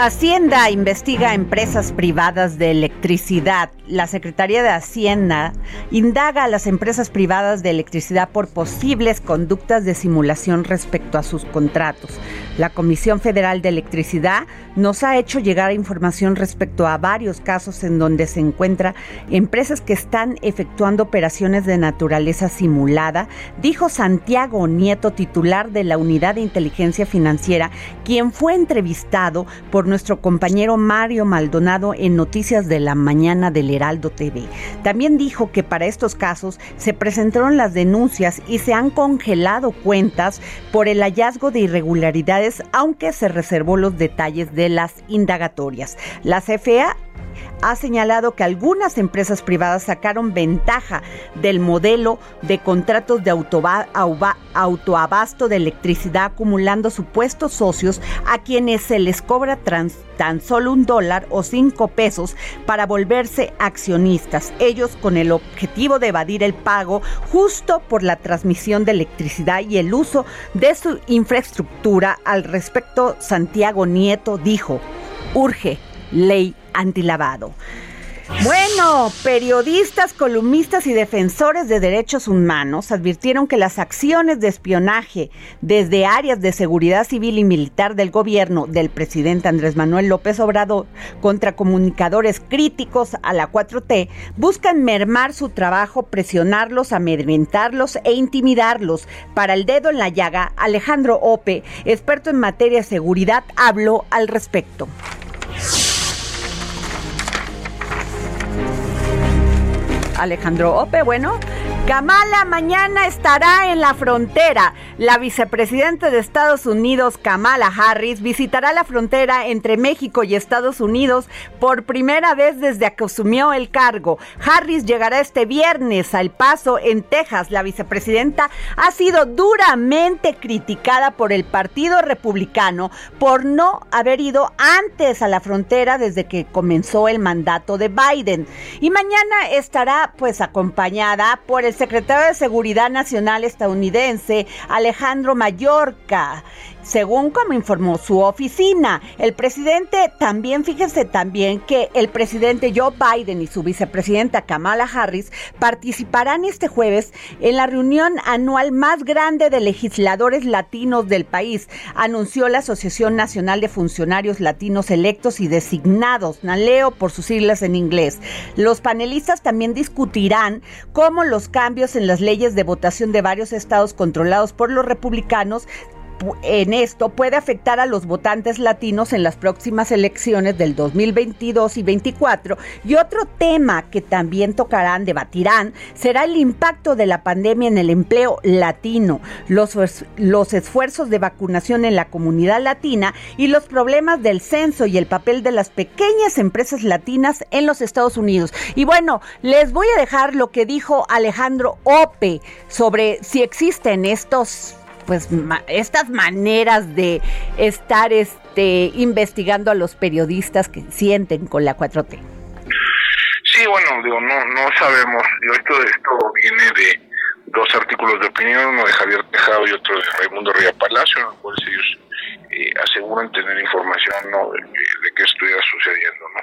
Hacienda investiga empresas privadas de electricidad. La Secretaría de Hacienda indaga a las empresas privadas de electricidad por posibles conductas de simulación respecto a sus contratos. La Comisión Federal de Electricidad nos ha hecho llegar información respecto a varios casos en donde se encuentra empresas que están efectuando operaciones de naturaleza simulada, dijo Santiago Nieto, titular de la Unidad de Inteligencia Financiera, quien fue entrevistado por nuestro compañero Mario Maldonado en Noticias de la Mañana del Heraldo TV. También dijo que para estos casos se presentaron las denuncias y se han congelado cuentas por el hallazgo de irregularidades, aunque se reservó los detalles de las indagatorias. La CFA ha señalado que algunas empresas privadas sacaron ventaja del modelo de contratos de autoabasto de electricidad acumulando supuestos socios a quienes se les cobra tan solo un dólar o cinco pesos para volverse accionistas, ellos con el objetivo de evadir el pago justo por la transmisión de electricidad y el uso de su infraestructura. Al respecto, Santiago Nieto dijo, urge ley antilavado. Bueno, periodistas, columnistas y defensores de derechos humanos advirtieron que las acciones de espionaje desde áreas de seguridad civil y militar del gobierno del presidente Andrés Manuel López Obrador contra comunicadores críticos a la 4T buscan mermar su trabajo, presionarlos, amedrentarlos e intimidarlos. Para el dedo en la llaga, Alejandro Ope, experto en materia de seguridad, habló al respecto. Alejandro Ope, bueno, Kamala mañana estará en la frontera. La vicepresidenta de Estados Unidos, Kamala Harris, visitará la frontera entre México y Estados Unidos por primera vez desde que asumió el cargo. Harris llegará este viernes al Paso, en Texas. La vicepresidenta ha sido duramente criticada por el Partido Republicano por no haber ido antes a la frontera desde que comenzó el mandato de Biden. Y mañana estará pues acompañada por el secretario de Seguridad Nacional estadounidense, Alejandro Mayorca según como informó su oficina. El presidente también, fíjense también que el presidente Joe Biden y su vicepresidenta Kamala Harris participarán este jueves en la reunión anual más grande de legisladores latinos del país, anunció la Asociación Nacional de Funcionarios Latinos Electos y Designados, NALEO por sus siglas en inglés. Los panelistas también discutirán cómo los cambios en las leyes de votación de varios estados controlados por los republicanos en esto puede afectar a los votantes latinos en las próximas elecciones del 2022 y 2024. Y otro tema que también tocarán, debatirán, será el impacto de la pandemia en el empleo latino, los, los esfuerzos de vacunación en la comunidad latina y los problemas del censo y el papel de las pequeñas empresas latinas en los Estados Unidos. Y bueno, les voy a dejar lo que dijo Alejandro Ope sobre si existen estos pues estas maneras de estar este investigando a los periodistas que sienten con la 4T. Sí, bueno, digo, no no sabemos. Digo, esto esto viene de dos artículos de opinión, uno de Javier Tejado y otro de Raimundo Ría Palacio, en los cuales ellos eh, aseguran tener información ¿no? de, de qué estuviera sucediendo. ¿no?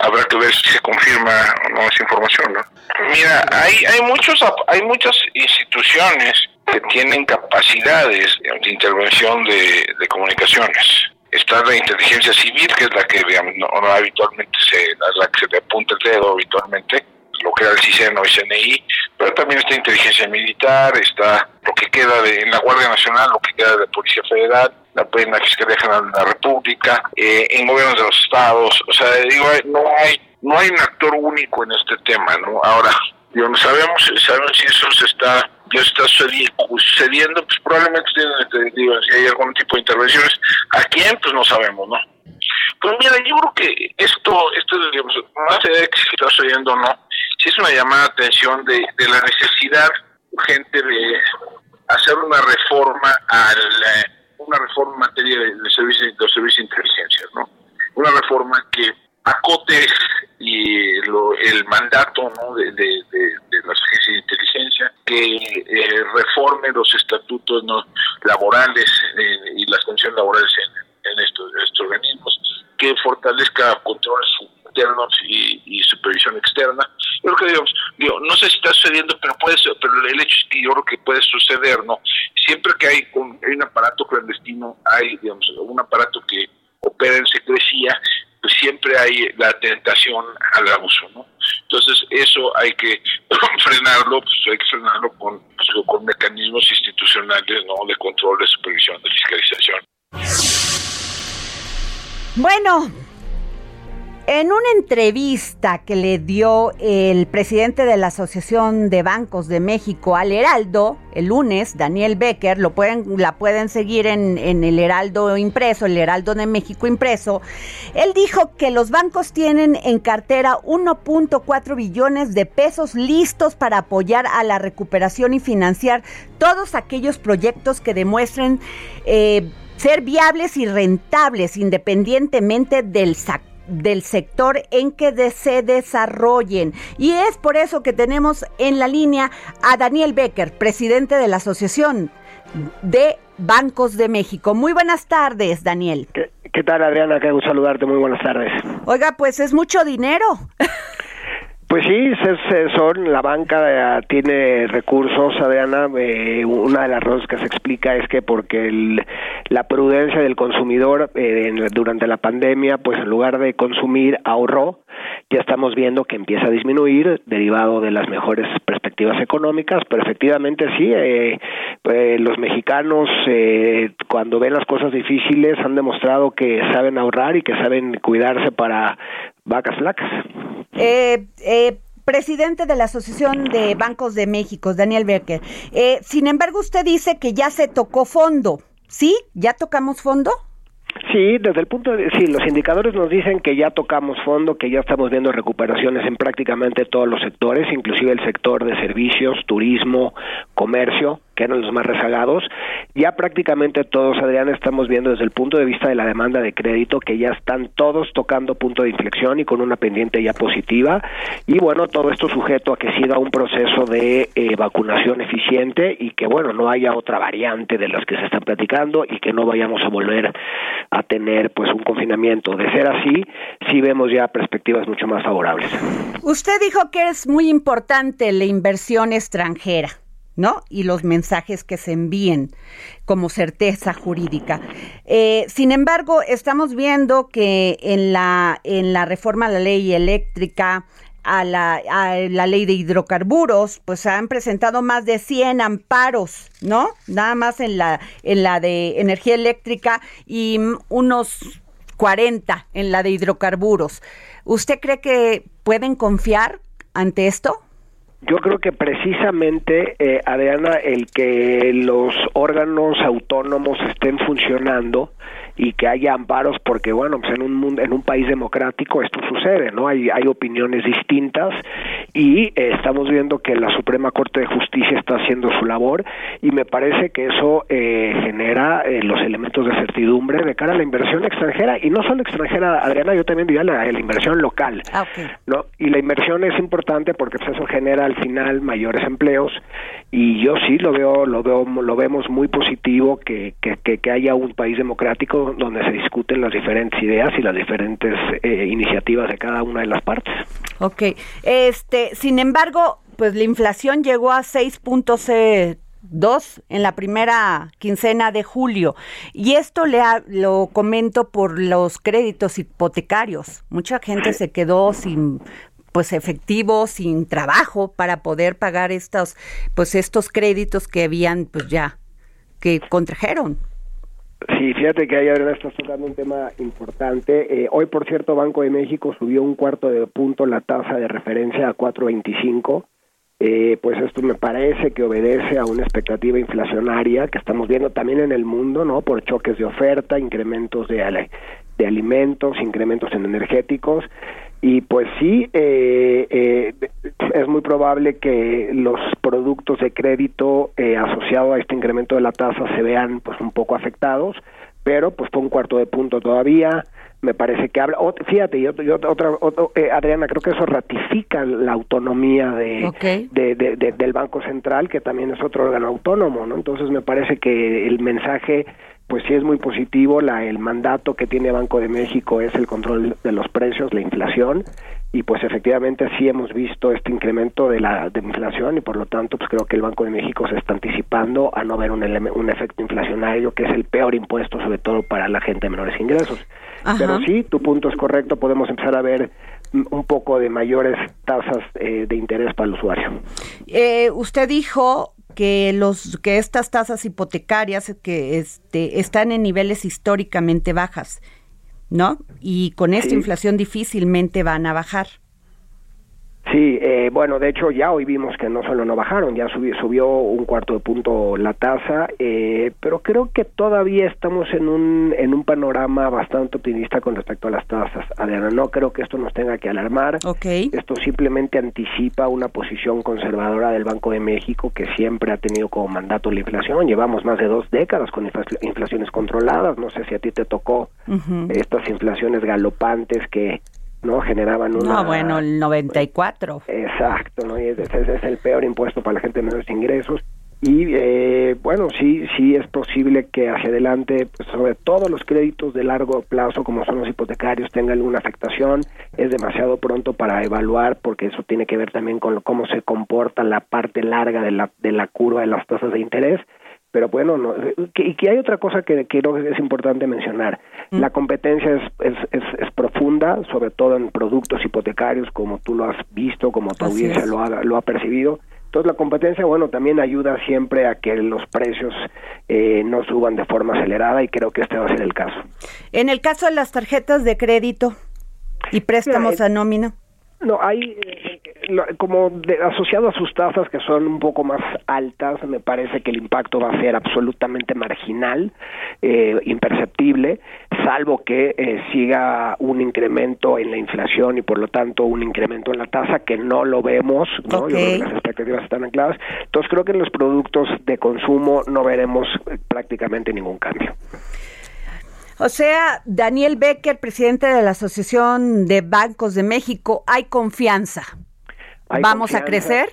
Habrá que ver si se confirma o no esa información. ¿no? Mira, hay, hay, muchos, hay muchas instituciones que tienen capacidades de intervención de, comunicaciones está la inteligencia civil, que es la que digamos, habitualmente se, la que se le apunta el dedo habitualmente, lo que era el CISEN o el CNI, pero también está inteligencia militar, está lo que queda de en la Guardia Nacional, lo que queda de Policía Federal, la, la Fiscalía General de la República, eh, en gobiernos de los estados, o sea, digo, no hay no hay un actor único en este tema, ¿no? Ahora, digo, no sabemos, sabemos si eso se está ya está sucediendo, pues probablemente digo, si hay algún tipo de intervenciones. ¿A quién? Pues no sabemos, ¿no? Pues mira, yo creo que esto, esto digamos, más allá de que está sucediendo o no, sí es una llamada de atención de, de la necesidad urgente de hacer una reforma al una reforma en materia de, de servicios de inteligencia, ¿no? Una reforma que acote y lo, el mandato ¿no? de, de, de, las agencias de inteligencia, que eh, reforme los estatutos ¿no? laborales eh, y las condiciones laborales en, estos, organismos, que fortalezca controles internos y, y, supervisión externa. Yo creo que digamos, digo, no sé si está sucediendo, pero puede ser, pero el hecho es que yo creo que puede suceder, ¿no? Siempre que hay un, hay un aparato clandestino, hay, digamos, un aparato que opera en secrecía, pues siempre hay la tentación al abuso, ¿no? Entonces eso hay que frenarlo, pues hay que frenarlo con, pues, con mecanismos institucionales, ¿no? De control, de supervisión, de fiscalización. Bueno, en una entrevista que le dio el presidente de la Asociación de Bancos de México al Heraldo el lunes, Daniel Becker, lo pueden, la pueden seguir en, en, el Heraldo impreso, el Heraldo de México impreso, él dijo que los bancos tienen en cartera 1.4 billones de pesos listos para apoyar a la recuperación y financiar todos aquellos proyectos que demuestren eh, ser viables y rentables independientemente del sac del sector en que de se desarrollen. Y es por eso que tenemos en la línea a Daniel Becker, presidente de la Asociación de Bancos de México. Muy buenas tardes, Daniel. ¿Qué, qué tal, Adriana? Qué gusto saludarte. Muy buenas tardes. Oiga, pues es mucho dinero. Pues sí, son la banca eh, tiene recursos, Adriana. Eh, una de las razones que se explica es que porque el, la prudencia del consumidor eh, durante la pandemia, pues en lugar de consumir ahorró. Ya estamos viendo que empieza a disminuir derivado de las mejores perspectivas económicas, pero efectivamente sí, eh, eh, los mexicanos cuando ven las cosas difíciles han demostrado que saben ahorrar y que saben cuidarse para vacas flacas. Eh, eh, presidente de la Asociación de Bancos de México, Daniel Becker. Eh, sin embargo, usted dice que ya se tocó fondo. ¿Sí? ¿Ya tocamos fondo? Sí, desde el punto de sí, los indicadores nos dicen que ya tocamos fondo, que ya estamos viendo recuperaciones en prácticamente todos los sectores, inclusive el sector de servicios, turismo, comercio, que eran los más rezagados. Ya prácticamente todos, Adrián, estamos viendo desde el punto de vista de la demanda de crédito que ya están todos tocando punto de inflexión y con una pendiente ya positiva. Y bueno, todo esto sujeto a que siga un proceso de eh, vacunación eficiente y que bueno, no haya otra variante de las que se están platicando y que no vayamos a volver a tener pues un confinamiento. De ser así, sí vemos ya perspectivas mucho más favorables. Usted dijo que es muy importante la inversión extranjera. ¿No? Y los mensajes que se envíen como certeza jurídica. Eh, sin embargo, estamos viendo que en la, en la reforma a la ley eléctrica, a la, a la ley de hidrocarburos, pues se han presentado más de 100 amparos, ¿no? Nada más en la, en la de energía eléctrica y unos 40 en la de hidrocarburos. ¿Usted cree que pueden confiar ante esto? Yo creo que precisamente, eh, Adriana, el que los órganos autónomos estén funcionando y que haya amparos porque bueno pues en un mundo, en un país democrático esto sucede no hay hay opiniones distintas y eh, estamos viendo que la Suprema Corte de Justicia está haciendo su labor y me parece que eso eh, genera eh, los elementos de certidumbre de cara a la inversión extranjera y no solo extranjera Adriana yo también diría la, la inversión local ah, no y la inversión es importante porque pues, eso genera al final mayores empleos y yo sí lo veo lo veo lo vemos muy positivo que que, que, que haya un país democrático donde se discuten las diferentes ideas y las diferentes eh, iniciativas de cada una de las partes. Ok, este, sin embargo, pues la inflación llegó a 6.2 en la primera quincena de julio. Y esto le lo comento por los créditos hipotecarios. Mucha gente se quedó sin pues efectivo, sin trabajo para poder pagar estos pues estos créditos que habían pues ya que contrajeron. Sí, fíjate que ahí ahora estás tocando un tema importante. Eh, hoy, por cierto, Banco de México subió un cuarto de punto la tasa de referencia a 4.25. Eh, pues esto me parece que obedece a una expectativa inflacionaria que estamos viendo también en el mundo, ¿no? Por choques de oferta, incrementos de, de alimentos, incrementos en energéticos. Y pues sí, eh, eh, es muy probable que los productos de crédito eh, asociados a este incremento de la tasa se vean pues un poco afectados, pero pues fue un cuarto de punto todavía. Me parece que habla. fíjate, yo, otra, eh, Adriana, creo que eso ratifica la autonomía de, de, del Banco Central, que también es otro órgano autónomo, ¿no? Entonces me parece que el mensaje pues sí es muy positivo. La, el mandato que tiene Banco de México es el control de los precios, la inflación, y pues efectivamente sí hemos visto este incremento de la de inflación y por lo tanto pues creo que el Banco de México se está anticipando a no ver un, un efecto inflacionario que es el peor impuesto sobre todo para la gente de menores ingresos. Pero sí, tu punto es correcto, podemos empezar a ver un poco de mayores tasas eh, de interés para el usuario. Eh, usted dijo que los que estas tasas hipotecarias que este, están en niveles históricamente bajas, ¿no? Y con esta inflación difícilmente van a bajar. Sí, eh, bueno, de hecho ya hoy vimos que no solo no bajaron, ya subió, subió un cuarto de punto la tasa, eh, pero creo que todavía estamos en un, en un panorama bastante optimista con respecto a las tasas. Adriana, no creo que esto nos tenga que alarmar. Okay. Esto simplemente anticipa una posición conservadora del Banco de México que siempre ha tenido como mandato la inflación. Llevamos más de dos décadas con inflaciones controladas. No sé si a ti te tocó estas inflaciones galopantes que no generaban una no bueno el 94 exacto no y ese, es el peor impuesto para la gente de menores ingresos. Y eh, bueno sí sí es posible que hacia adelante pues, sobre todo los créditos de largo plazo como son los hipotecarios tengan alguna afectación. Es demasiado pronto para evaluar porque eso tiene que ver también con cómo se comporta la parte larga de la de la curva de las tasas de interés pero bueno, no, y que hay otra cosa que creo que es importante mencionar. Mm. La competencia es, es, es, profunda, sobre todo en productos hipotecarios, como tú lo has visto, como tu audiencia lo ha, lo ha percibido. Entonces la competencia, bueno, también ayuda siempre a que los precios eh, no suban de forma acelerada y creo que este va a ser el caso. En el caso de las tarjetas de crédito y préstamos a nómina. No, hay eh, como de, asociado a sus tasas que son un poco más altas, me parece que el impacto va a ser absolutamente marginal, eh, imperceptible, salvo que eh, siga un incremento en la inflación y por lo tanto un incremento en la tasa que no lo vemos, ¿no? Yo creo que las expectativas están ancladas. Entonces creo que en los productos de consumo no veremos prácticamente ningún cambio. O sea, Daniel Becker, presidente de la Asociación de Bancos de México, hay confianza. ¿Vamos a crecer?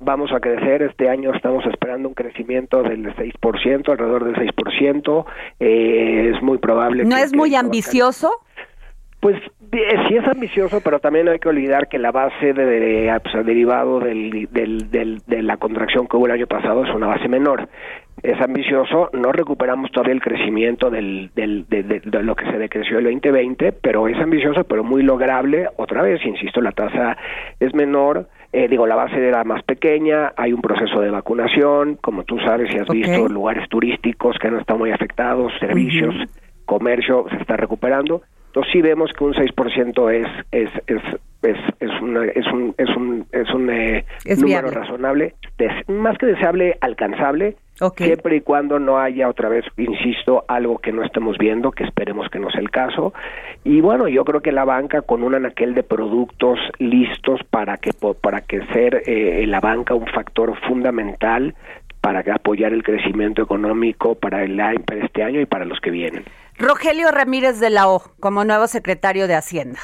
Vamos a crecer. Este año estamos esperando un crecimiento del 6%, alrededor del 6%. Eh, es muy probable. ¿No es muy ambicioso? Pues eh, sí es ambicioso, pero también hay que olvidar que la base de, pues, derivado del, del, de la contracción que hubo el año pasado es una base menor es ambicioso, no recuperamos todavía el crecimiento del, del, de, lo que se decreció el 2020, pero es ambicioso, pero muy lograble. Otra vez, insisto, la tasa es menor, eh, digo, la base era más pequeña, hay un proceso de vacunación, como tú sabes y has visto, lugares turísticos que no están muy afectados, servicios, comercio se está recuperando. Entonces sí vemos que un 6% es, es, es es, es, una, es un, es un, es un eh, número razonable, más que deseable, alcanzable, siempre y cuando no haya otra vez, insisto, algo que no estemos viendo, que esperemos que no sea el caso. Y bueno, yo creo que la banca con un anaquel de productos listos para que, para que ser eh, la banca un factor fundamental para apoyar el crecimiento económico para, el, para este año y para los que vienen. Rogelio Ramírez de la O, como nuevo secretario de Hacienda.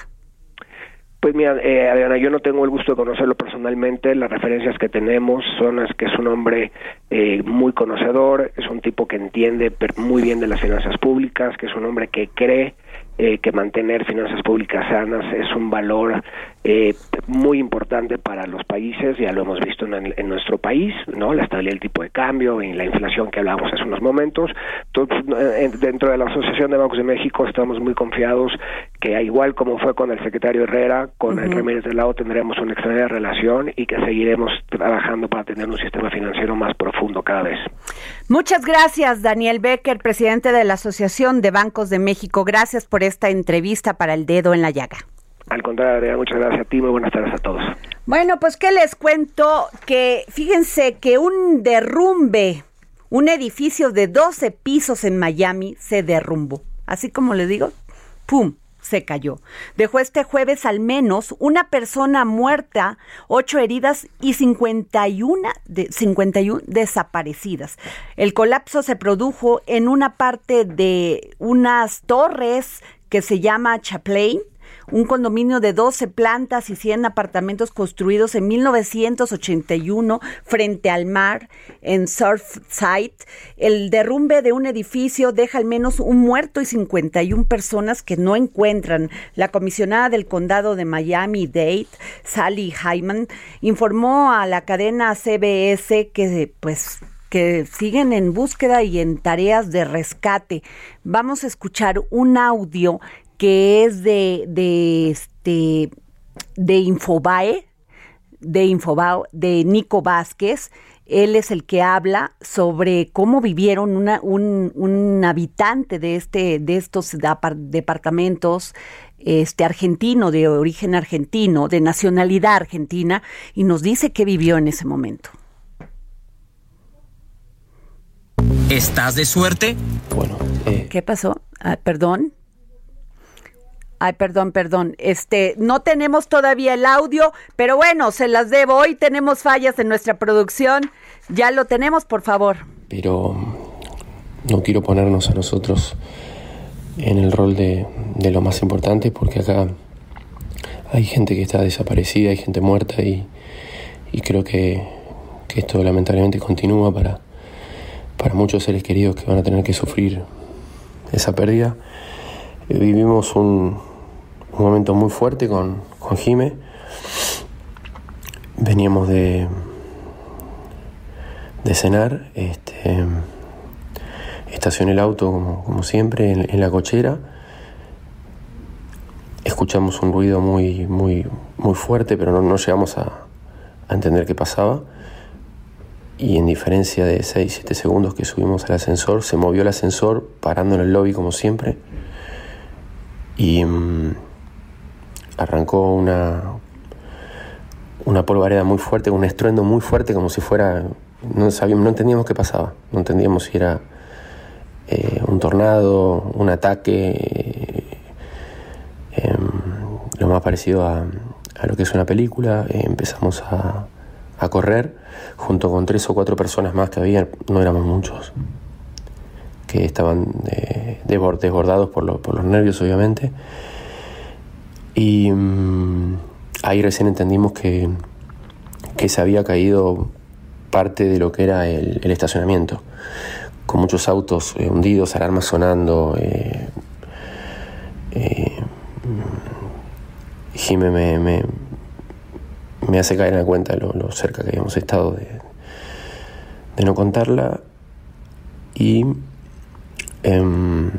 Pues mira, eh, Adriana, yo no tengo el gusto de conocerlo personalmente. Las referencias que tenemos son las que es un hombre eh, muy conocedor, es un tipo que entiende muy bien de las finanzas públicas, que es un hombre que cree eh, que mantener finanzas públicas sanas es un valor eh, muy importante para los países, ya lo hemos visto en, nuestro país, ¿no? La estabilidad del tipo de cambio y la inflación que hablábamos hace unos momentos. Entonces, eh, dentro de la Asociación de Bancos de México estamos muy confiados que igual como fue con el secretario Herrera, con el Ramírez del Lado tendremos una extraña relación y que seguiremos trabajando para tener un sistema financiero más profundo cada vez. Muchas gracias, Daniel Becker, presidente de la Asociación de Bancos de México. Gracias por esta entrevista para el dedo en la llaga. Al contrario, muchas gracias a ti, muy buenas tardes a todos. Bueno, pues que les cuento que fíjense que un derrumbe, un edificio de 12 pisos en Miami se derrumbó. Así como le digo, ¡pum! se cayó. Dejó este jueves al menos una persona muerta, ocho heridas y 51, de, 51 desaparecidas. El colapso se produjo en una parte de unas torres que se llama Chaplain, un condominio de 12 plantas y 100 apartamentos construidos en 1981 frente al mar en Surfside. El derrumbe de un edificio deja al menos un muerto y 51 personas que no encuentran. La comisionada del condado de Miami-Dade, Sally Hyman, informó a la cadena CBS que pues que siguen en búsqueda y en tareas de rescate. Vamos a escuchar un audio que es de, de, este, de Infobae, de Infobao, de Nico Vázquez. Él es el que habla sobre cómo vivieron una, un, un, habitante de, este, de estos departamentos este argentino, de origen argentino, de nacionalidad argentina, y nos dice qué vivió en ese momento. ¿Estás de suerte? Bueno. Eh. ¿Qué pasó? Ah, Perdón. Ay, perdón, perdón. Este, no tenemos todavía el audio, pero bueno, se las debo. Hoy tenemos fallas en nuestra producción. Ya lo tenemos, por favor. Pero no quiero ponernos a nosotros en el rol de, lo más importante, porque acá hay gente que está desaparecida, hay gente muerta y, creo que, que, esto lamentablemente continúa para, para muchos seres queridos que van a tener que sufrir esa pérdida. Vivimos un, un momento muy fuerte con, con Jime. Veníamos de, de cenar, este, estacioné el auto como, siempre en, la cochera. Escuchamos un ruido muy, muy, muy fuerte, pero no, no llegamos a, a entender qué pasaba. Y en diferencia de 6-7 segundos que subimos al ascensor, se movió el ascensor parando en el lobby como siempre. Y mm, arrancó una, una polvareda muy fuerte, un estruendo muy fuerte, como si fuera. No, sabíamos, no entendíamos qué pasaba, no entendíamos si era eh, un tornado, un ataque, em, lo más parecido a, lo que es una película. Empezamos a, a, correr junto con tres o cuatro personas más que había, no éramos muchos, que estaban eh, desbordados por, por los nervios, obviamente. Y mm, ahí recién entendimos que, que se había caído parte de lo que era el, estacionamiento, con muchos autos eh, hundidos, alarmas sonando. Eh, eh Jimé me, me, hace caer en la cuenta lo, cerca que habíamos estado de, de no contarla y em,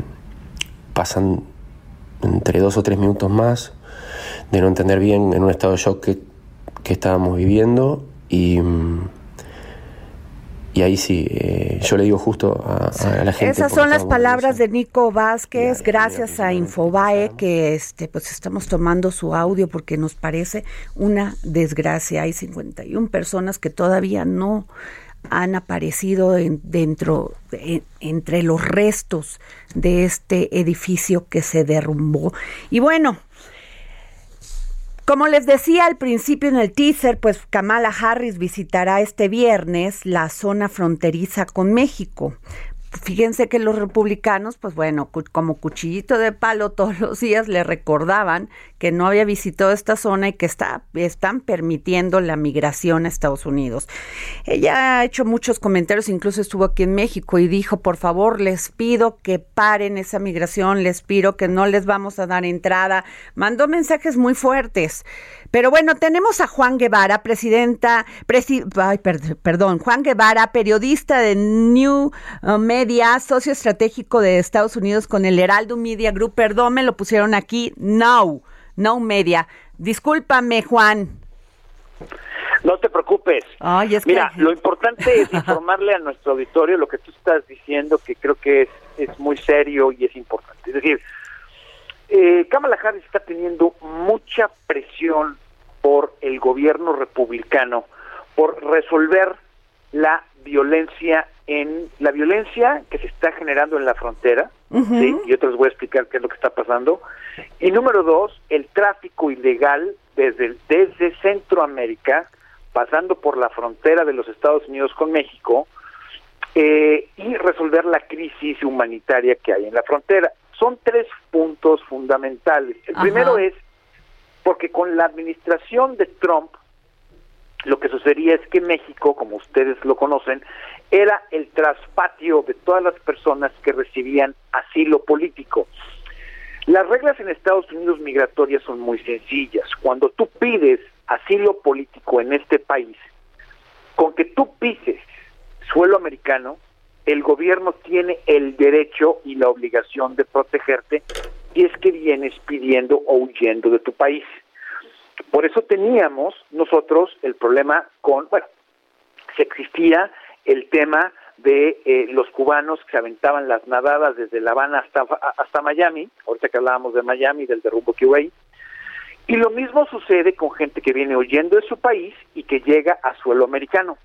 pasan entre dos o tres minutos más de no entender bien en un estado de shock que, estábamos viviendo y, y ahí sí, eh, yo le digo justo a, la gente. Esas son las palabras de Nico Vázquez, gracias a Infobae, que este, pues estamos tomando su audio porque nos parece una desgracia. Hay 51 personas que todavía no han aparecido dentro, entre los restos de este edificio que se derrumbó. Y bueno, como les decía al principio en el teaser, pues Kamala Harris visitará este viernes la zona fronteriza con México fíjense que los republicanos, pues bueno, como cuchillito de palo todos los días le recordaban que no había visitado esta zona y que está, están permitiendo la migración a Estados Unidos. Ella ha hecho muchos comentarios, incluso estuvo aquí en México y dijo, por favor, les pido que paren esa migración, les pido que no les vamos a dar entrada. Mandó mensajes muy fuertes. Pero bueno, tenemos a Juan Guevara, presidenta, perdón, Juan Guevara, periodista de New uh, Media, socio estratégico de Estados Unidos con el Heraldo Media Group. Perdón, me lo pusieron aquí, No, No Media. Discúlpame, Juan. No te preocupes. Mira, lo importante es informarle a nuestro auditorio lo que tú estás diciendo, que creo que es, es muy serio y es importante. Es decir, eh, Kamala Harris está teniendo mucha presión por el gobierno republicano por resolver la violencia en la violencia que se está generando en la frontera, ¿sí? yo te les voy a explicar qué es lo que está pasando, y número dos, el tráfico ilegal desde, desde Centroamérica, pasando por la frontera de los Estados Unidos con México, eh, y resolver la crisis humanitaria que hay en la frontera. Son tres puntos fundamentales. El primero es porque con la administración de Trump lo que sucedía es que México, como ustedes lo conocen, era el traspatio de todas las personas que recibían asilo político. Las reglas en Estados Unidos migratorias son muy sencillas. Cuando tú pides asilo político en este país, con que tú pises suelo americano, el gobierno tiene el derecho y la obligación de protegerte si es que vienes pidiendo o huyendo de tu país. Por eso teníamos nosotros el problema con, bueno, se existía el tema de eh, los cubanos que aventaban las nadadas desde La Habana hasta, hasta Miami, ahorita que hablábamos de Miami, del derrumbo que hubo ahí, y lo mismo sucede con gente que viene huyendo de su país y que llega a suelo americano.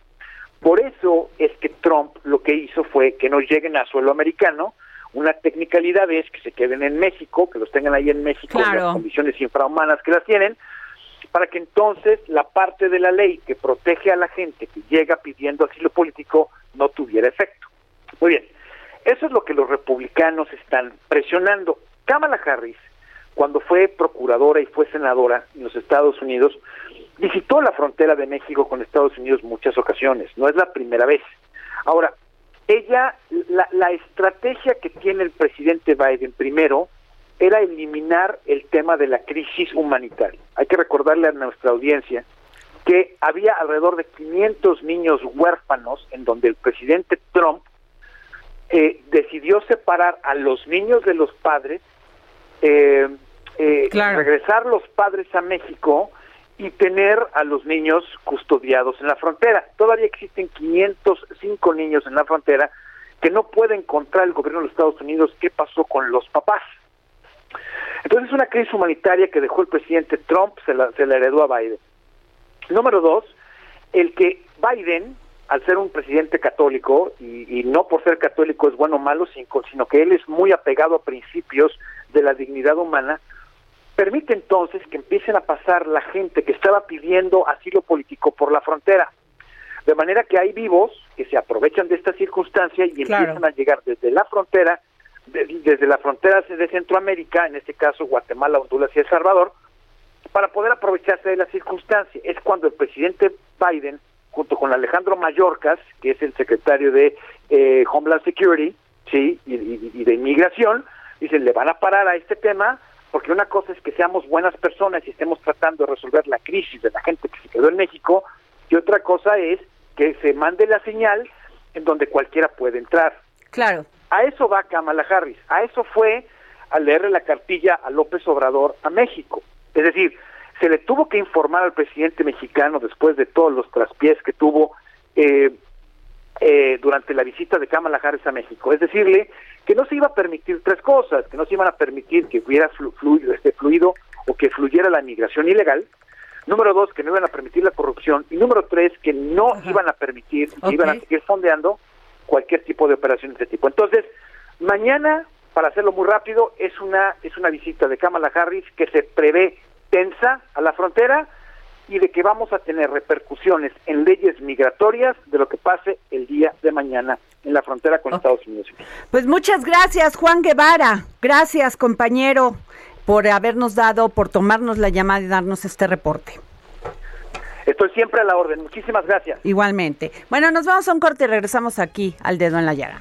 Por eso es que Trump lo que hizo fue que no lleguen a suelo americano. Una technicalidad es que se queden en México, que los tengan ahí en México en las condiciones infrahumanas que las tienen, para que entonces la parte de la ley que protege a la gente que llega pidiendo asilo político no tuviera efecto. Muy bien, eso es lo que los republicanos están presionando. Kamala Harris, cuando fue procuradora y fue senadora en los Estados Unidos, visitó la frontera de México con Estados Unidos muchas ocasiones, no es la primera vez. Ahora, ella, la, la estrategia que tiene el presidente Biden primero era eliminar el tema de la crisis humanitaria. Hay que recordarle a nuestra audiencia que había alrededor de 500 niños huérfanos en donde el presidente Trump eh, decidió separar a los niños de los padres, eh, eh, regresar los padres a México y tener a los niños custodiados en la frontera. Todavía existen 505 niños en la frontera que no puede encontrar el gobierno de los Estados Unidos qué pasó con los papás. Entonces es una crisis humanitaria que dejó el presidente Trump, se la, se la heredó a Biden. Número dos, el que Biden, al ser un presidente católico, y, y no por ser católico es bueno o malo, sino que él es muy apegado a principios de la dignidad humana, permite entonces que empiecen a pasar la gente que estaba pidiendo asilo político por la frontera. De manera que hay vivos que se aprovechan de esta circunstancia y empiezan a llegar desde la frontera desde la frontera de Centroamérica, en este caso Guatemala, Honduras y El Salvador, para poder aprovecharse de la circunstancia. Es cuando el presidente Biden, junto con Alejandro Mayorkas, que es el secretario de eh, Homeland Security, sí, y, de inmigración, dicen le van a parar a este tema porque una cosa es que seamos buenas personas y estemos tratando de resolver la crisis de la gente que se quedó en México y otra cosa es que se mande la señal en donde cualquiera puede entrar. Claro. A eso va Kamala Harris, a eso fue a leerle la cartilla a López Obrador a México. Es decir, se le tuvo que informar al presidente mexicano después de todos los traspiés que tuvo, eh, eh, durante la visita de Kamala Harris a México. Es decirle que no se iba a permitir tres cosas, que no se iban a permitir que hubiera fluido, este fluido o que fluyera la migración ilegal, número dos, que no iban a permitir la corrupción, y número tres, que no iban a permitir, que iban a seguir fondeando cualquier tipo de operación de este tipo. Entonces, mañana, para hacerlo muy rápido, es una, es una visita de Kamala Harris que se prevé tensa a la frontera, y de que vamos a tener repercusiones en leyes migratorias de lo que pase el día de mañana en la frontera con Estados Unidos. Pues muchas gracias, Juan Guevara. Gracias, compañero, por habernos dado, por tomarnos la llamada y darnos este reporte. Estoy siempre a la orden. Muchísimas gracias. Igualmente. Bueno, nos vamos a un corte y regresamos aquí al dedo en la llaga.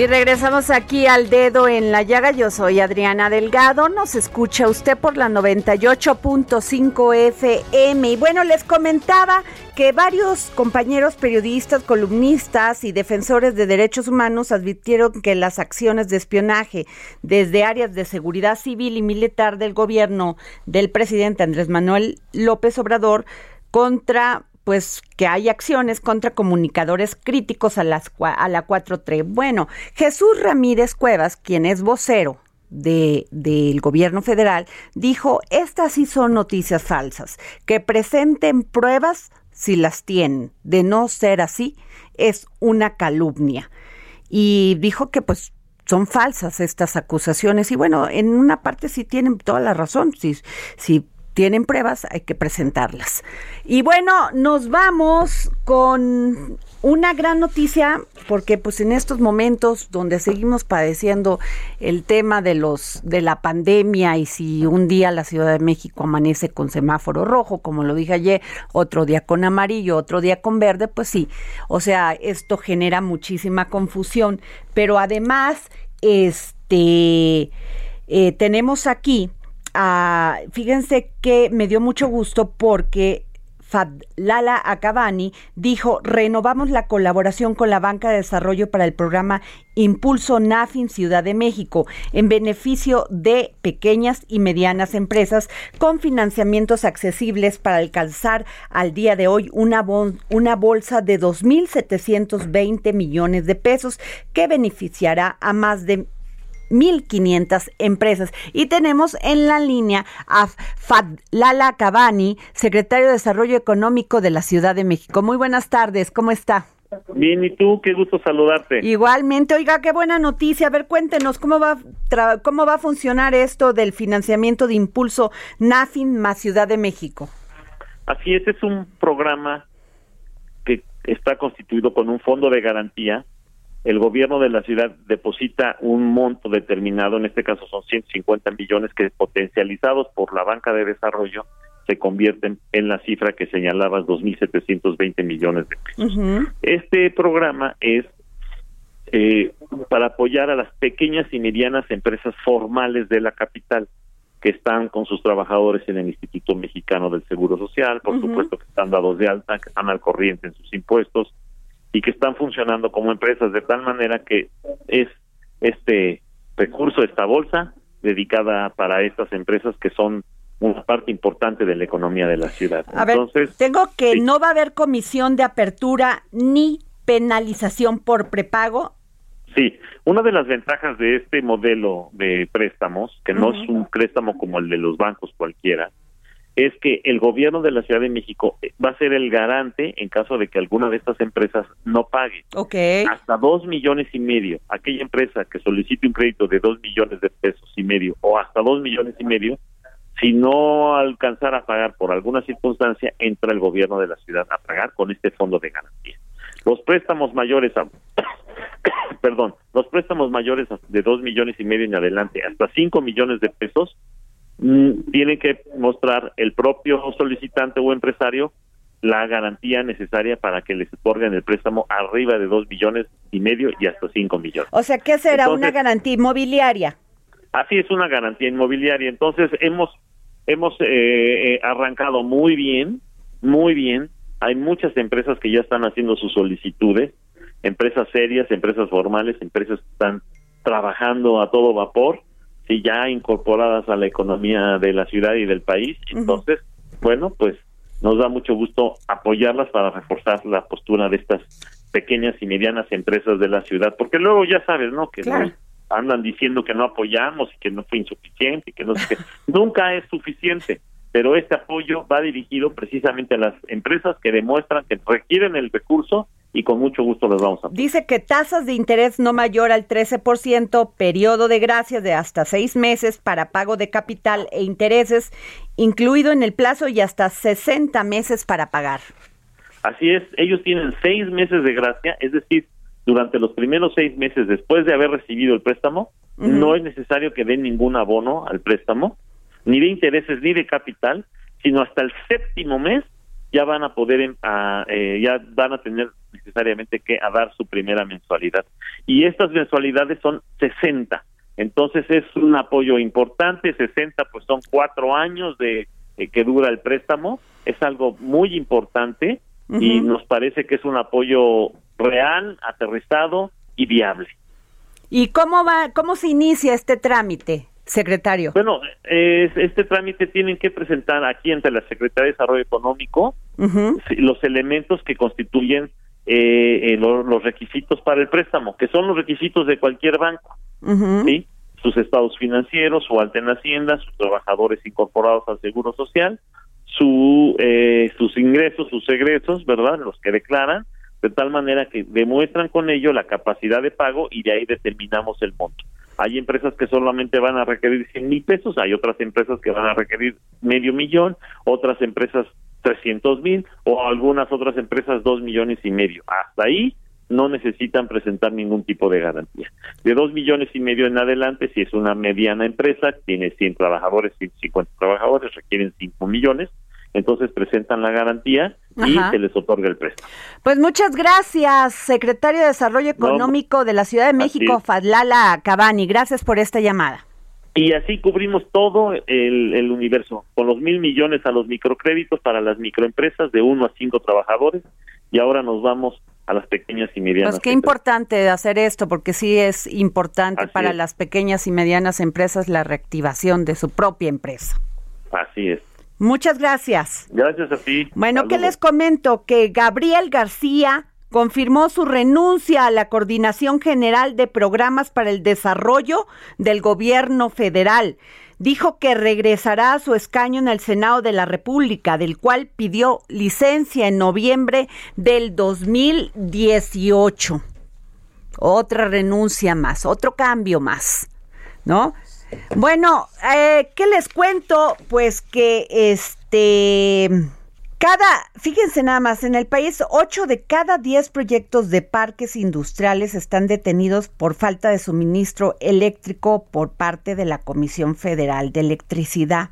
Y regresamos aquí al dedo en la llaga. Yo soy Adriana Delgado. Nos escucha usted por la 98.5 FM. Y bueno, les comentaba que varios compañeros periodistas, columnistas y defensores de derechos humanos advirtieron que las acciones de espionaje desde áreas de seguridad civil y militar del gobierno del presidente Andrés Manuel López Obrador contra pues que hay acciones contra comunicadores críticos a, a la 4.3. Bueno, Jesús Ramírez Cuevas, quien es vocero del gobierno federal, dijo, estas sí son noticias falsas, que presenten pruebas si las tienen. De no ser así, es una calumnia. Y dijo que pues son falsas estas acusaciones y bueno, en una parte sí tienen toda la razón, si, si tienen pruebas, hay que presentarlas. Y bueno, nos vamos con una gran noticia porque pues en estos momentos donde seguimos padeciendo el tema de los de la pandemia y si un día la Ciudad de México amanece con semáforo rojo, como lo dije ayer, otro día con amarillo, otro día con verde, pues sí. O sea, esto genera muchísima confusión, pero además este eh, tenemos aquí fíjense que me dio mucho gusto porque Fadlala Acabani dijo, renovamos la colaboración con la Banca de Desarrollo para el programa Impulso NAFIN Ciudad de México en beneficio de pequeñas y medianas empresas con financiamientos accesibles para alcanzar al día de hoy una, una bolsa de 2.720 millones de pesos que beneficiará a más de 1.500 empresas. Y tenemos en la línea a Fadlala Cabani, secretario de Desarrollo Económico de la Ciudad de México. Muy buenas tardes, ¿cómo está? Bien, ¿y tú? Qué gusto saludarte. Igualmente, oiga, qué buena noticia. A ver, cuéntenos, ¿cómo va, cómo va a funcionar esto del financiamiento de impulso NAFIN más Ciudad de México? Así es, es un programa que está constituido con un fondo de garantía el gobierno de la ciudad deposita un monto determinado, en este caso son 150 millones que potencializados por la banca de desarrollo se convierten en la cifra que señalabas, 2.720 millones de pesos. Este programa es eh, para apoyar a las pequeñas y medianas empresas formales de la capital que están con sus trabajadores en el Instituto Mexicano del Seguro Social, por supuesto que están dados de alta, que están al corriente en sus impuestos y que están funcionando como empresas de tal manera que es este recurso, esta bolsa, dedicada para estas empresas que son una parte importante de la economía de la ciudad. Entonces, tengo que no va a haber comisión de apertura ni penalización por prepago. Sí, una de las ventajas de este modelo de préstamos, que no es un préstamo como el de los bancos cualquiera, es que el gobierno de la Ciudad de México eh, va a ser el garante en caso de que alguna de estas empresas no pague. Okay. Hasta dos millones y medio. Aquella empresa que solicite un crédito de dos millones de pesos y medio o hasta dos millones y medio, si no alcanzara a pagar por alguna circunstancia, entra el gobierno de la ciudad a pagar con este fondo de garantía. Los préstamos mayores a, perdón, los préstamos mayores de dos millones y medio en adelante, hasta cinco millones de pesos, mm, tienen que mostrar el propio solicitante o empresario la garantía necesaria para que les otorguen el préstamo arriba de dos millones y medio y hasta cinco millones. O sea, ¿qué será una garantía inmobiliaria? Así es una garantía inmobiliaria. Entonces hemos hemos eh, eh, arrancado muy bien, muy bien. Hay muchas empresas que ya están haciendo sus solicitudes empresas serias, empresas formales, empresas que están trabajando a todo vapor, y ya incorporadas a la economía de la ciudad y del país. Entonces, bueno, pues nos da mucho gusto apoyarlas para reforzar la postura de estas pequeñas y medianas empresas de la ciudad, porque luego ya sabes, ¿no? Que andan diciendo que no apoyamos y que no fue insuficiente y que no sé qué. Nunca es suficiente, pero este apoyo va dirigido precisamente a las empresas que demuestran que requieren el recurso y con mucho gusto les vamos a. Dice que tasas de interés no mayor al 13%, periodo de gracia de hasta seis meses para pago de capital e intereses, incluido en el plazo y hasta 60 meses para pagar. Así es, ellos tienen seis meses de gracia, es decir, durante los primeros seis meses después de haber recibido el préstamo, no es necesario que den ningún abono al préstamo, ni de intereses ni de capital, sino hasta el séptimo mes ya van a poder, em, eh, ya van a tener necesariamente que dar su primera mensualidad. Y estas mensualidades son 60. Entonces es un apoyo importante, 60 pues son cuatro años de eh, que dura el préstamo, es algo muy importante y nos parece que es un apoyo real, aterrizado y viable. ¿Y cómo va, cómo se inicia este trámite? Secretario. Bueno, este trámite tienen que presentar aquí ante la Secretaría de Desarrollo Económico los elementos que constituyen eh, eh los requisitos para el préstamo, que son los requisitos de cualquier banco, ¿sí? Sus estados financieros, su alta en Hacienda, sus trabajadores incorporados al Seguro Social, su, eh, sus ingresos, sus egresos, ¿verdad? Los que declaran, de tal manera que demuestran con ello la capacidad de pago y de ahí determinamos el monto. Hay empresas que solamente van a requerir 100 mil pesos, hay otras empresas que van a requerir medio millón, otras empresas 300 mil o algunas otras empresas 2 millones y medio. Hasta ahí no necesitan presentar ningún tipo de garantía. De 2 millones y medio en adelante, si es una mediana empresa, tiene 100 trabajadores, 150 trabajadores, requieren 5 millones, entonces presentan la garantía y se les otorga el préstamo. Pues muchas gracias, secretario de Desarrollo Económico de la Ciudad de México, Fadlala Cabani. Gracias por esta llamada. Y así cubrimos todo el, universo, con los mil millones a los microcréditos para las microempresas de uno a cinco trabajadores y ahora nos vamos a las pequeñas y medianas. Pues qué importante hacer esto, porque sí es importante para las pequeñas y medianas empresas la reactivación de su propia empresa. Así es. Muchas gracias. Gracias a ti. Bueno, ¿qué les comento? Que Gabriel García confirmó su renuncia a la Coordinación General de Programas para el Desarrollo del Gobierno Federal. Dijo que regresará a su escaño en el Senado de la República, del cual pidió licencia en noviembre del 2018. Otra renuncia más, otro cambio más, ¿no? Bueno, eh, ¿qué les cuento? Pues que este, cada, fíjense nada más, en el país 8 de cada 10 proyectos de parques industriales están detenidos por falta de suministro eléctrico por parte de la Comisión Federal de Electricidad.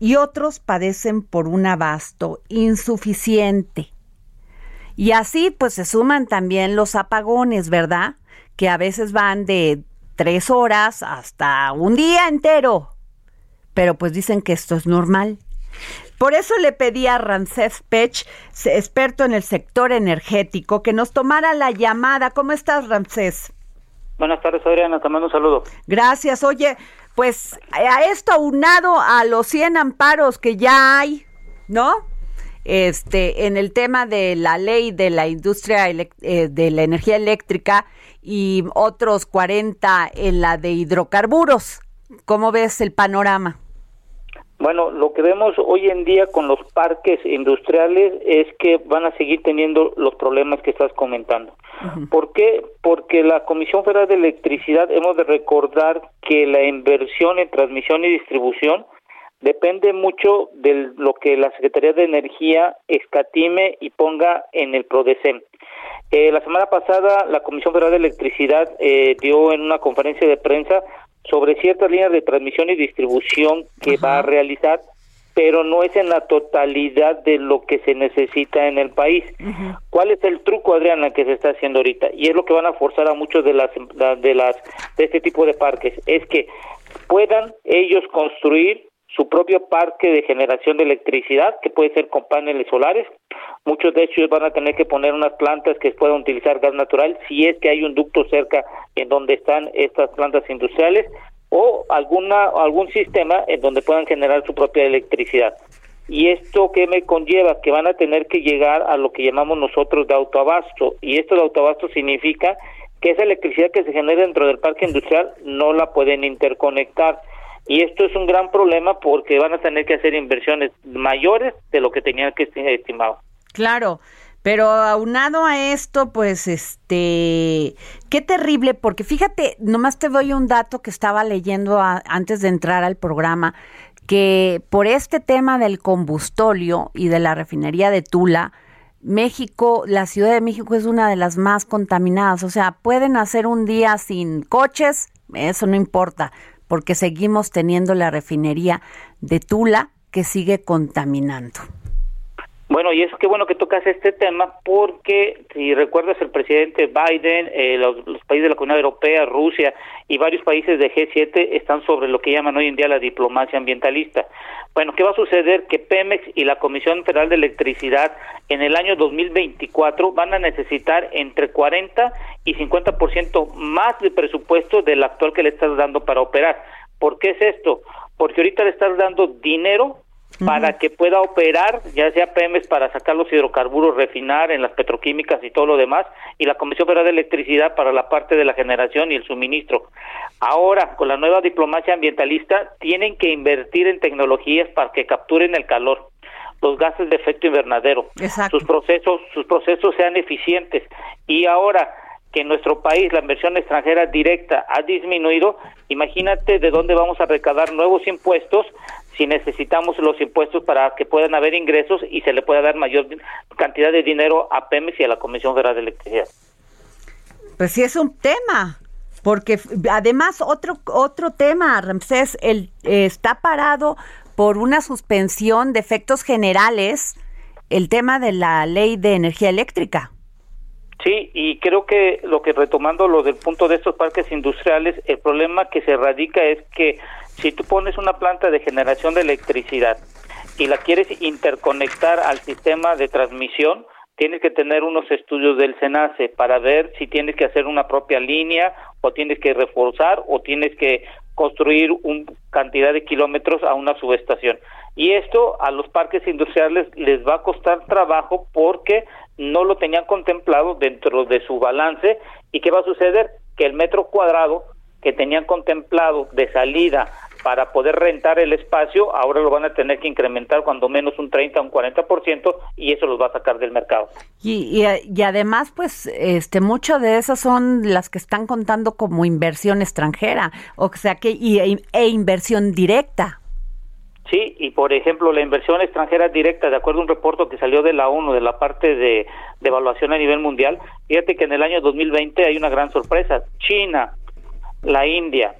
y otros padecen por un abasto insuficiente. Y así pues se suman también los apagones, ¿verdad? Que a veces van de tres horas hasta un día entero. Pero pues dicen que esto es normal. Por eso le pedí a Ramsés Pech, experto en el sector energético, que nos tomara la llamada. ¿Cómo estás, Ramsés? Buenas tardes, Adriana. Te mando un saludo. Gracias. Oye, pues a esto aunado a los 100 amparos que ya hay, ¿no? Este, en el tema de la ley de la industria eh, de la energía eléctrica y otros 40 en la de hidrocarburos. ¿Cómo ves el panorama? Bueno, lo que vemos hoy en día con los parques industriales es que van a seguir teniendo los problemas que estás comentando. ¿Por qué? Porque la Comisión Federal de Electricidad hemos de recordar que la inversión en transmisión y distribución depende mucho de lo que la Secretaría de Energía escatime y ponga en el PRODECEM. Eh, la semana pasada la Comisión Federal de Electricidad eh, dio en una conferencia de prensa sobre ciertas líneas de transmisión y distribución que va a realizar, pero no es en la totalidad de lo que se necesita en el país. ¿Cuál es el truco, Adriana, que se está haciendo ahorita? Y es lo que van a forzar a muchos de las de las de este tipo de parques, es que puedan ellos construir su propio parque de generación de electricidad, que puede ser con paneles solares. Muchos de ellos van a tener que poner unas plantas que puedan utilizar gas natural si es que hay un ducto cerca en donde están estas plantas industriales o alguna algún sistema en donde puedan generar su propia electricidad. Y esto que me conlleva que van a tener que llegar a lo que llamamos nosotros de autoabasto y esto de autoabasto significa que esa electricidad que se genera dentro del parque industrial no la pueden interconectar y esto es un gran problema porque van a tener que hacer inversiones mayores de lo que tenían que estimado. Claro, pero aunado a esto, pues este, qué terrible, porque fíjate, nomás te doy un dato que estaba leyendo antes de entrar al programa, que por este tema del combustolio y de la refinería de Tula, México, la Ciudad de México es una de las más contaminadas, o sea, pueden hacer un día sin coches, eso no importa, porque seguimos teniendo la refinería de Tula que sigue contaminando. Bueno, y es que bueno que tocas este tema porque si recuerdas el presidente Biden, eh, los, países de la Comunidad Europea, Rusia y varios países de G7 están sobre lo que llaman hoy en día la diplomacia ambientalista. Bueno, ¿qué va a suceder? Que Pemex y la Comisión Federal de Electricidad en el año 2024 van a necesitar entre 40 y 50% más de presupuesto del actual que le estás dando para operar. ¿Por qué es esto? Porque ahorita le estás dando dinero para que pueda operar, ya sea Pemex para sacar los hidrocarburos, refinar en las petroquímicas y todo lo demás, y la Comisión Federal de Electricidad para la parte de la generación y el suministro. Ahora, con la nueva diplomacia ambientalista, tienen que invertir en tecnologías para que capturen el calor los gases de efecto invernadero, sus procesos, sus procesos sean eficientes. Y ahora que en nuestro país la inversión extranjera directa ha disminuido, imagínate de dónde vamos a recaudar nuevos impuestos si necesitamos los impuestos para que puedan haber ingresos y se le pueda dar mayor cantidad de dinero a Pemex y a la Comisión Federal de Electricidad. Pues sí es un tema, porque además otro otro tema, Ramsés, el, eh, está parado por una suspensión de efectos generales el tema de la ley de energía eléctrica. Sí, y creo que lo que retomando lo del punto de estos parques industriales, el problema que se radica es que si tú pones una planta de generación de electricidad y la quieres interconectar al sistema de transmisión, tienes que tener unos estudios del SENACE para ver si tienes que hacer una propia línea o tienes que reforzar o tienes que construir una cantidad de kilómetros a una subestación. Y esto a los parques industriales les va a costar trabajo porque no lo tenían contemplado dentro de su balance. ¿Y qué va a suceder? Que el metro cuadrado que tenían contemplado de salida para poder rentar el espacio, ahora lo van a tener que incrementar cuando menos un 30 o un 40% y eso los va a sacar del mercado. Y, y, además, pues, este, muchas de esas son las que están contando como inversión extranjera, o sea, que y, e inversión directa. Sí, y por ejemplo, la inversión extranjera directa, de acuerdo a un reporte que salió de la ONU, de la parte de, de evaluación a nivel mundial, fíjate que en el año 2020 hay una gran sorpresa. China, la India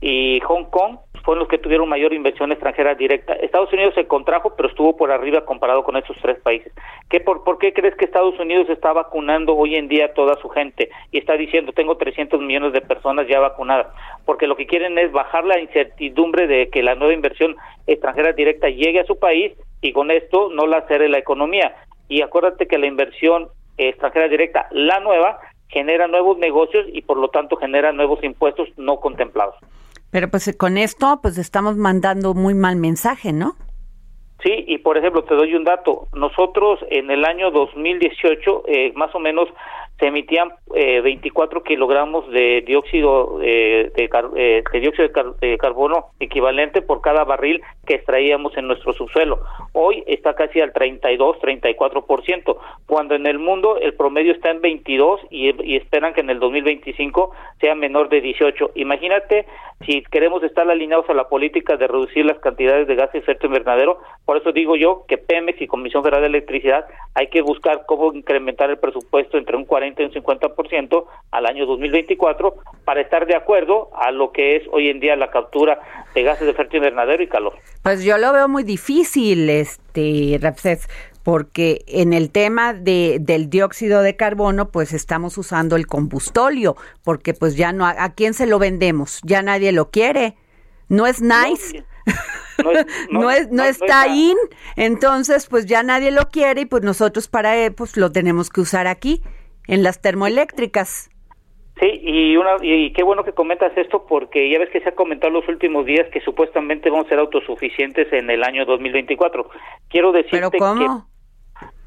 y Hong Kong fueron los que tuvieron mayor inversión extranjera directa. Estados Unidos se contrajo, pero estuvo por arriba comparado con esos tres países. ¿Qué, por, ¿Por qué crees que Estados Unidos está vacunando hoy en día a toda su gente y está diciendo tengo 300 millones de personas ya vacunadas? Porque lo que quieren es bajar la incertidumbre de que la nueva inversión extranjera directa llegue a su país y con esto no la hacer la economía. Y acuérdate que la inversión extranjera directa, la nueva, genera nuevos negocios y por lo tanto genera nuevos impuestos no contemplados. Pero pues con esto pues estamos mandando muy mal mensaje, ¿no? Sí, y por ejemplo, te doy un dato. Nosotros en el año 2018, eh, más o menos, se emitían eh, 24 kilogramos de dióxido eh, de, eh, dióxido de, carbono equivalente por cada barril que extraíamos en nuestro subsuelo. Hoy está casi al 32, 34%, cuando en el mundo el promedio está en 22 y, y esperan que en el 2025 sea menor de 18. Imagínate si queremos estar alineados a la política de reducir las cantidades de gases de efecto invernadero, por eso digo yo que Pemex y Comisión Federal de Electricidad hay que buscar cómo incrementar el presupuesto entre un 40 y un 50% al año 2024 para estar de acuerdo a lo que es hoy en día la captura de gases de efecto invernadero y calor. Pues yo lo veo muy difícil, este, Rapses, porque en el tema de, del dióxido de carbono, pues estamos usando el combustóleo, porque pues ya no, ¿a, quién se lo vendemos? Ya nadie lo quiere. No es nice. No, es, no, está in, entonces pues ya nadie lo quiere y pues nosotros para eh, pues lo tenemos que usar aquí en las termoeléctricas. Sí, y, una, y qué bueno que comentas esto porque ya ves que se ha comentado los últimos días que supuestamente vamos a ser autosuficientes en el año 2024. Quiero decirte ¿Pero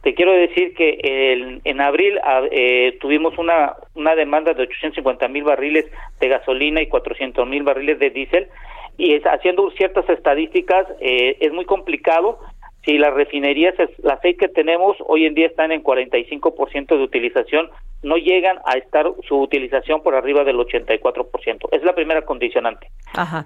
te quiero decir que en abril eh, tuvimos una, una demanda de 850 mil barriles de gasolina y 400 mil barriles de diésel y es, haciendo ciertas estadísticas eh, es muy complicado si las refinerías, las seis que tenemos hoy en día están en 45% de utilización, no llegan a estar su utilización por arriba del 84%. Es la primera condicionante.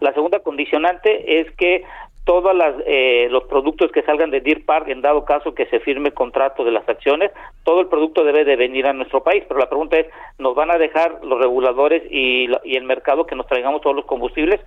La segunda condicionante es que todos eh, los productos que salgan de Deer Park, en dado caso que se firme contrato de las acciones, todo el producto debe de venir a nuestro país. Pero la pregunta es, ¿nos van a dejar los reguladores y, y el mercado que nos traigamos todos los combustibles?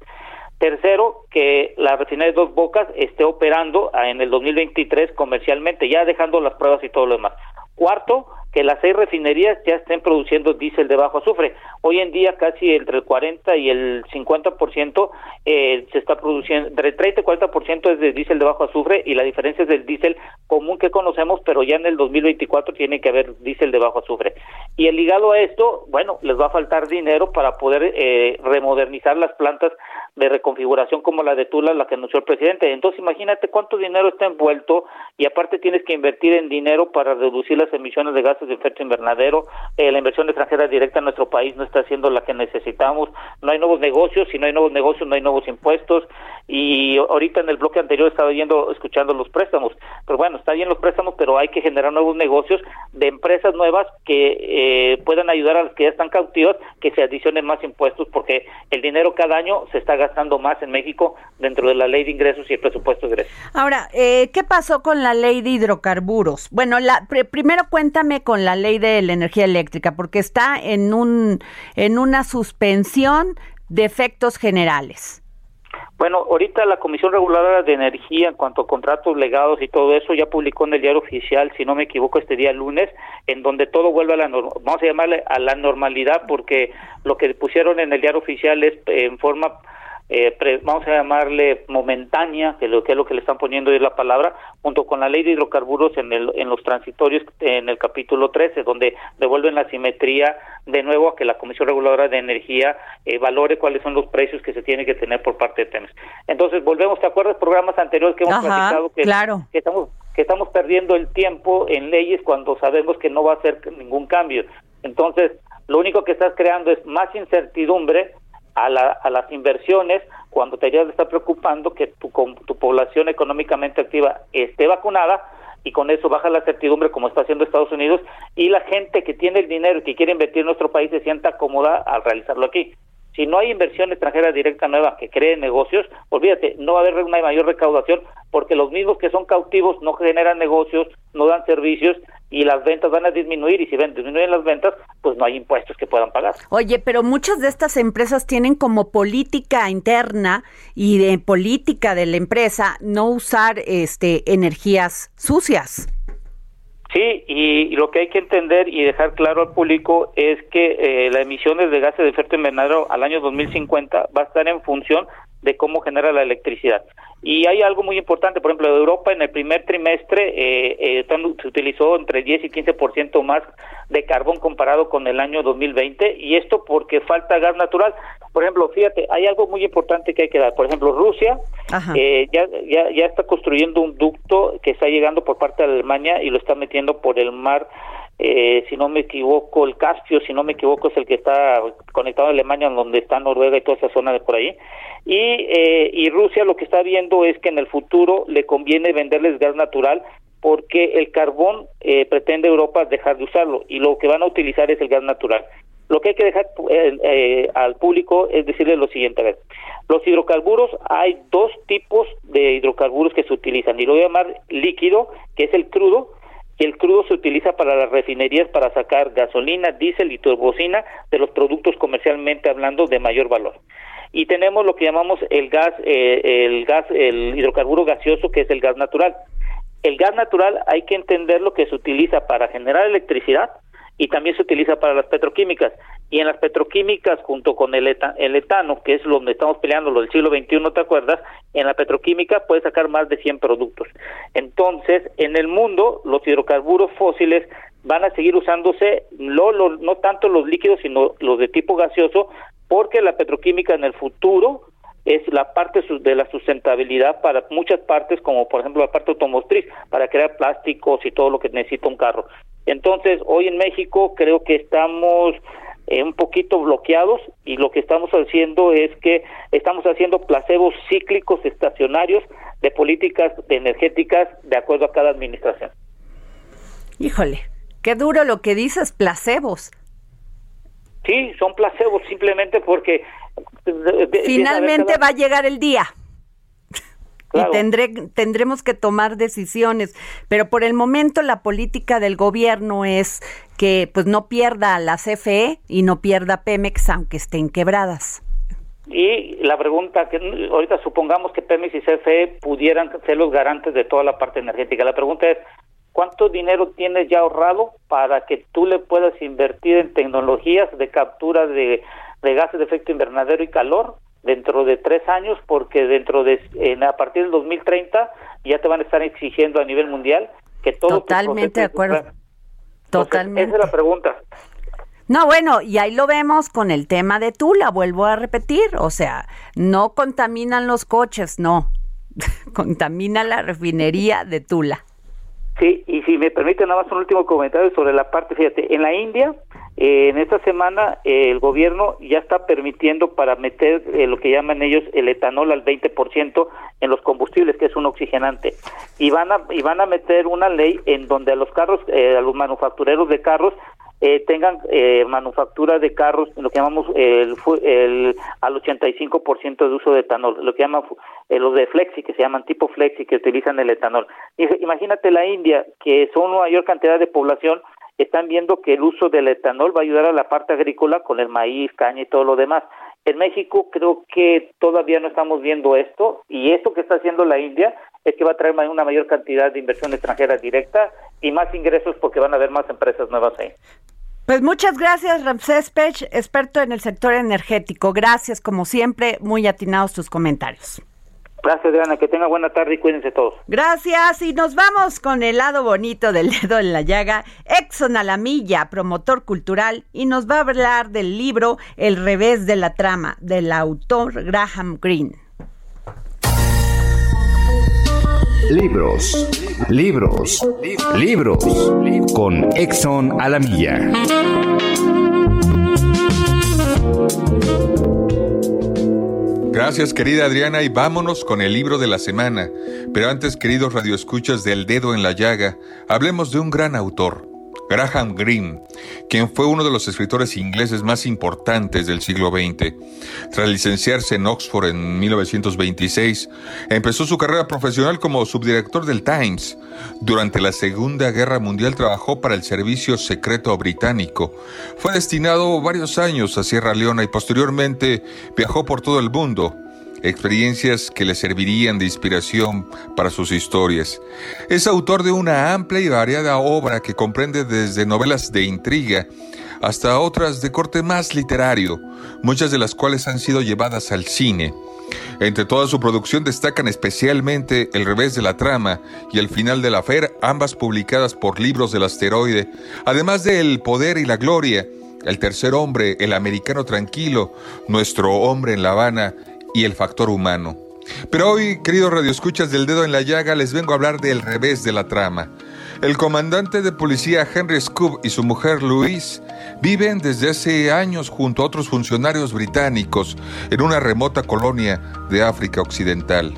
Tercero, que la refinería de Dos Bocas esté operando en el 2023 comercialmente, ya dejando las pruebas y todo lo demás. Cuarto, que las seis refinerías ya estén produciendo diésel de bajo azufre. Hoy en día casi entre el 40 y el 50% eh, se está produciendo, entre el 30 y 40% es de diésel de bajo azufre y la diferencia es del diésel común que conocemos, pero ya en el 2024 tiene que haber diésel de bajo azufre. Y el ligado a esto, bueno, les va a faltar dinero para poder eh, remodernizar las plantas de reconfiguración como la de Tula, la que anunció el presidente. Entonces, imagínate cuánto dinero está envuelto y aparte tienes que invertir en dinero para reducir las emisiones de gases de efecto invernadero. Eh, la inversión extranjera directa en nuestro país no está siendo la que necesitamos. No hay nuevos negocios, si no hay nuevos negocios, no hay nuevos impuestos. Y ahorita en el bloque anterior estaba yendo, escuchando los préstamos. Pero bueno, está bien los préstamos, pero hay que generar nuevos negocios de empresas nuevas que eh, puedan ayudar a las que ya están cautivas, que se adicionen más impuestos, porque el dinero cada año se está gastando más en México dentro de la ley de ingresos y el presupuesto de ingresos. Ahora, eh, ¿qué pasó con la ley de hidrocarburos? Bueno, la, primero cuéntame con la ley de la energía eléctrica, porque está en, un, en una suspensión de efectos generales. Bueno, ahorita la Comisión Reguladora de Energía, en cuanto a contratos legados y todo eso, ya publicó en el diario oficial, si no me equivoco, este día lunes, en donde todo vuelve a la vamos a llamarle a la normalidad, porque lo que pusieron en el diario oficial es en forma eh, vamos a llamarle momentánea, que, lo, que es lo que le están poniendo ahí la palabra, junto con la ley de hidrocarburos en, el, en los transitorios en el capítulo 13, donde devuelven la simetría de nuevo a que la Comisión Reguladora de Energía eh, valore cuáles son los precios que se tiene que tener por parte de TEMES. Entonces, volvemos, ¿te acuerdas programas anteriores que hemos platicado que, que estamos que estamos perdiendo el tiempo en leyes cuando sabemos que no va a hacer ningún cambio? Entonces, lo único que estás creando es más incertidumbre a, a las inversiones cuando te deberías de estar preocupando que tu, tu población económicamente activa esté vacunada y con eso baja la certidumbre como está haciendo Estados Unidos y la gente que tiene el dinero y que quiere invertir en nuestro país se sienta cómoda al realizarlo aquí. Si no hay inversión extranjera directa nueva que cree negocios, olvídate, no va a haber una mayor recaudación porque los mismos que son cautivos no generan negocios, no dan servicios y las ventas van a disminuir y si ven, disminuyen las ventas, pues no hay impuestos que puedan pagar. Oye, pero muchas de estas empresas tienen como política interna y de política de la empresa no usar este energías sucias. Sí, y, lo que hay que entender y dejar claro al público es que eh, las emisiones de gases de efecto invernadero al año 2050 va a estar en función de cómo genera la electricidad. Y hay algo muy importante, por ejemplo, Europa en el primer trimestre eh, eh, se utilizó entre 10 y 15% más de carbón comparado con el año 2020 y esto porque falta gas natural. Por ejemplo, fíjate, hay algo muy importante que hay que dar. Por ejemplo, Rusia eh, ya, ya, ya está construyendo un ducto que está llegando por parte de Alemania y lo está metiendo por el mar eh, si no me equivoco, el Caspio, si no me equivoco, es el que está conectado a Alemania, donde está Noruega y toda esa zona de por ahí. Y, eh, y Rusia lo que está viendo es que en el futuro le conviene venderles gas natural porque el carbón eh, pretende Europa dejar de usarlo y lo que van a utilizar es el gas natural. Lo que hay que dejar al público es decirle lo siguiente, a ver, los hidrocarburos, hay dos tipos de hidrocarburos que se utilizan y lo voy a llamar líquido, que es el crudo, el crudo se utiliza para las refinerías para sacar gasolina, diésel y turbocina de los productos comercialmente hablando de mayor valor. Y tenemos lo que llamamos el gas, eh, el gas, el hidrocarburo gaseoso, que es el gas natural. El gas natural hay que entender lo que se utiliza para generar electricidad, y también se utiliza para las petroquímicas. Y en las petroquímicas, junto con el, el etano, que es donde estamos peleando, lo del siglo XXI, ¿te acuerdas? En la petroquímica puede sacar más de 100 productos. Entonces, en el mundo, los hidrocarburos fósiles van a seguir usándose, no tanto los líquidos, sino los de tipo gaseoso, porque la petroquímica en el futuro es la parte de la sustentabilidad para muchas partes, como por ejemplo la parte automotriz, para crear plásticos y todo lo que necesita un carro. Entonces, hoy en México creo que estamos eh, un poquito bloqueados y lo que estamos haciendo es que estamos haciendo placebos cíclicos estacionarios de políticas energéticas de acuerdo a cada administración. Híjole, qué duro lo que dices, placebos. Sí, son placebos simplemente porque... Finalmente va a llegar el día y tendré, tendremos que tomar decisiones. Pero por el momento la política del gobierno es que pues no pierda la CFE y no pierda Pemex aunque estén quebradas. Y la pregunta que ahorita supongamos que Pemex y CFE pudieran ser los garantes de toda la parte energética. La pregunta es ¿cuánto dinero tienes ya ahorrado para que tú le puedas invertir en tecnologías de captura de, de gases de efecto invernadero y calor dentro de tres años porque dentro de a partir del 2030 ya te van a estar exigiendo a nivel mundial que todo totalmente de acuerdo. totalmente esa es la pregunta. No, bueno, y ahí lo vemos con el tema de Tula, vuelvo a repetir, o sea, no contaminan los coches, no, contamina la refinería de Tula. Sí, y si me permite nada más un último comentario sobre la parte, fíjate, en la India, eh, en esta semana el gobierno ya está permitiendo para meter eh, lo que llaman ellos el etanol al 20% en los combustibles, que es un oxigenante, y van a y van a meter una ley en donde a los carros, eh, a los manufactureros de carros eh, tengan eh, manufactura de carros, lo que llamamos el, el al 85% de uso de etanol, lo que llaman eh, los de flexi, que se llaman tipo flexi, que utilizan el etanol. Imagínate la India, que son una mayor cantidad de población, están viendo que el uso del etanol va a ayudar a la parte agrícola con el maíz, caña y todo lo demás. En México creo que todavía no estamos viendo esto y esto que está haciendo la India es que va a traer una mayor cantidad de inversión extranjera directa y más ingresos porque van a haber más empresas nuevas ahí. Pues muchas gracias, Ramsés Pech, experto en el sector energético. Gracias, como siempre, muy atinados tus comentarios. Gracias, Diana. Que tenga buena tarde y cuídense todos. Gracias. Y nos vamos con el lado bonito del dedo en la llaga. Exxon Alamilla, promotor cultural, y nos va a hablar del libro El revés de la trama, del autor Graham Greene. Libros, libros, libros, con Exxon Alamilla. Gracias querida Adriana y vámonos con el libro de la semana. Pero antes, queridos radioescuchas del dedo en la llaga, hablemos de un gran autor. Graham Greene, quien fue uno de los escritores ingleses más importantes del siglo XX. Tras licenciarse en Oxford en 1926, empezó su carrera profesional como subdirector del Times. Durante la Segunda Guerra Mundial trabajó para el Servicio Secreto Británico. Fue destinado varios años a Sierra Leona y posteriormente viajó por todo el mundo experiencias que le servirían de inspiración para sus historias. Es autor de una amplia y variada obra que comprende desde novelas de intriga hasta otras de corte más literario, muchas de las cuales han sido llevadas al cine. Entre toda su producción destacan especialmente El revés de la trama y El final de la fer, ambas publicadas por Libros del Asteroide, además de El poder y la gloria, El tercer hombre, El americano tranquilo, Nuestro hombre en La Habana y el factor humano. Pero hoy, queridos radioescuchas del dedo en la llaga, les vengo a hablar del revés de la trama. El comandante de policía Henry Scoob y su mujer Louise viven desde hace años junto a otros funcionarios británicos en una remota colonia de África Occidental.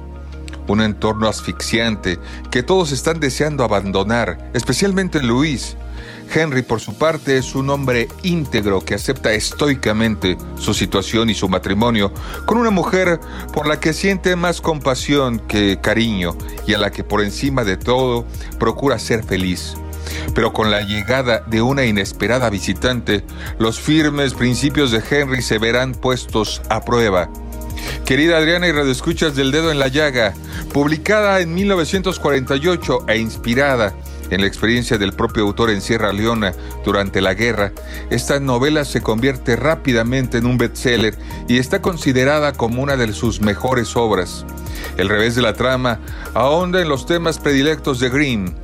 Un entorno asfixiante que todos están deseando abandonar, especialmente Louise, Henry, por su parte, es un hombre íntegro que acepta estoicamente su situación y su matrimonio con una mujer por la que siente más compasión que cariño y a la que por encima de todo procura ser feliz. Pero con la llegada de una inesperada visitante, los firmes principios de Henry se verán puestos a prueba. Querida Adriana y Radioescuchas del Dedo en la Llaga, publicada en 1948 e inspirada en la experiencia del propio autor en Sierra Leona durante la guerra, esta novela se convierte rápidamente en un bestseller y está considerada como una de sus mejores obras. El revés de la trama ahonda en los temas predilectos de Green,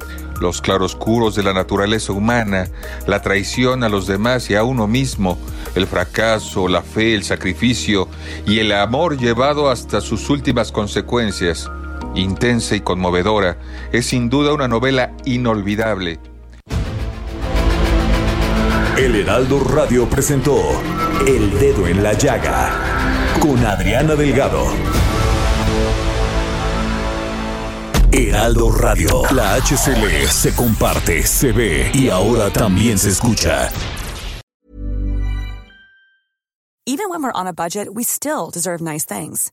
los claroscuros de la naturaleza humana, la traición a los demás y a uno mismo, el fracaso, la fe, el sacrificio y el amor llevado hasta sus últimas consecuencias intensa y conmovedora, es sin duda una novela inolvidable. El Heraldo Radio presentó El Dedo en la Llaga con Adriana Delgado. Heraldo Radio, la HCL se comparte, se ve y ahora también se escucha. Even when we're on a budget, we still deserve nice things.